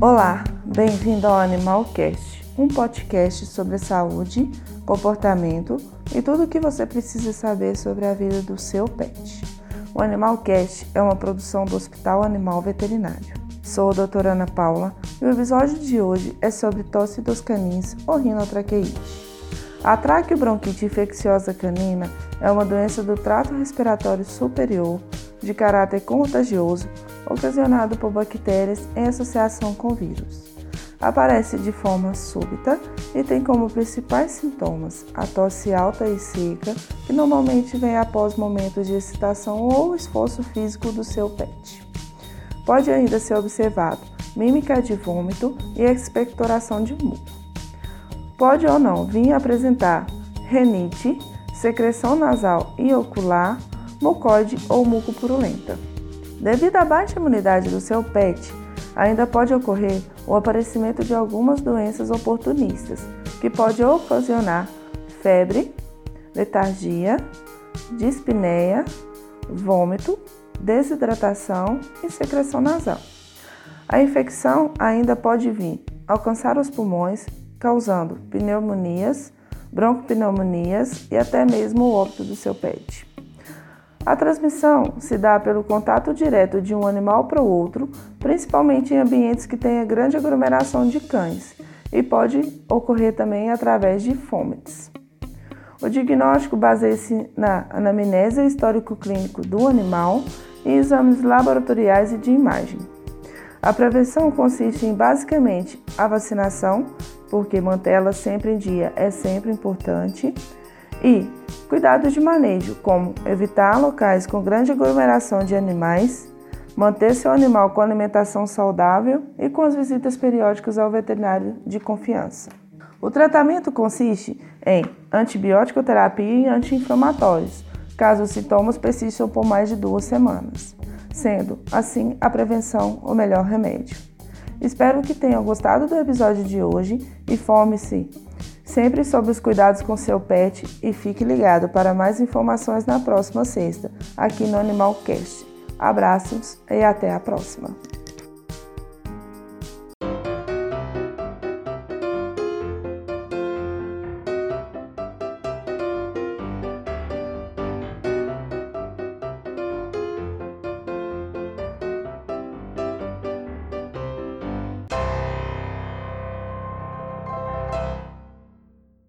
Olá, bem-vindo ao Animalcast, um podcast sobre saúde, comportamento e tudo o que você precisa saber sobre a vida do seu pet. O Animalcast é uma produção do Hospital Animal Veterinário. Sou a doutora Ana Paula e o episódio de hoje é sobre tosse dos canins ou rinotraqueite. A traqueobronquite infecciosa canina é uma doença do trato respiratório superior de caráter contagioso ocasionado por bactérias em associação com vírus. Aparece de forma súbita e tem como principais sintomas a tosse alta e seca, que normalmente vem após momentos de excitação ou esforço físico do seu pet. Pode ainda ser observado mímica de vômito e expectoração de muco. Pode ou não vir apresentar renite, secreção nasal e ocular, mucoide ou muco purulenta. Devido à baixa imunidade do seu pet, ainda pode ocorrer o aparecimento de algumas doenças oportunistas, que pode ocasionar febre, letargia, dispneia, vômito, desidratação e secreção nasal. A infecção ainda pode vir alcançar os pulmões, causando pneumonias, broncopneumonias e até mesmo o óbito do seu pet. A transmissão se dá pelo contato direto de um animal para o outro, principalmente em ambientes que tenha grande aglomeração de cães, e pode ocorrer também através de fomites. O diagnóstico baseia-se na anamnese histórico clínico do animal e exames laboratoriais e de imagem. A prevenção consiste em basicamente a vacinação, porque mantê-la sempre em dia é sempre importante, e cuidados de manejo, como evitar locais com grande aglomeração de animais, manter seu animal com alimentação saudável e com as visitas periódicas ao veterinário de confiança. O tratamento consiste em antibiótico terapia e anti-inflamatórios, caso os sintomas persistam por mais de duas semanas, sendo assim a prevenção o melhor remédio. Espero que tenham gostado do episódio de hoje e forme-se sempre sobre os cuidados com seu pet e fique ligado para mais informações na próxima sexta, aqui no Animalcast. Abraços e até a próxima!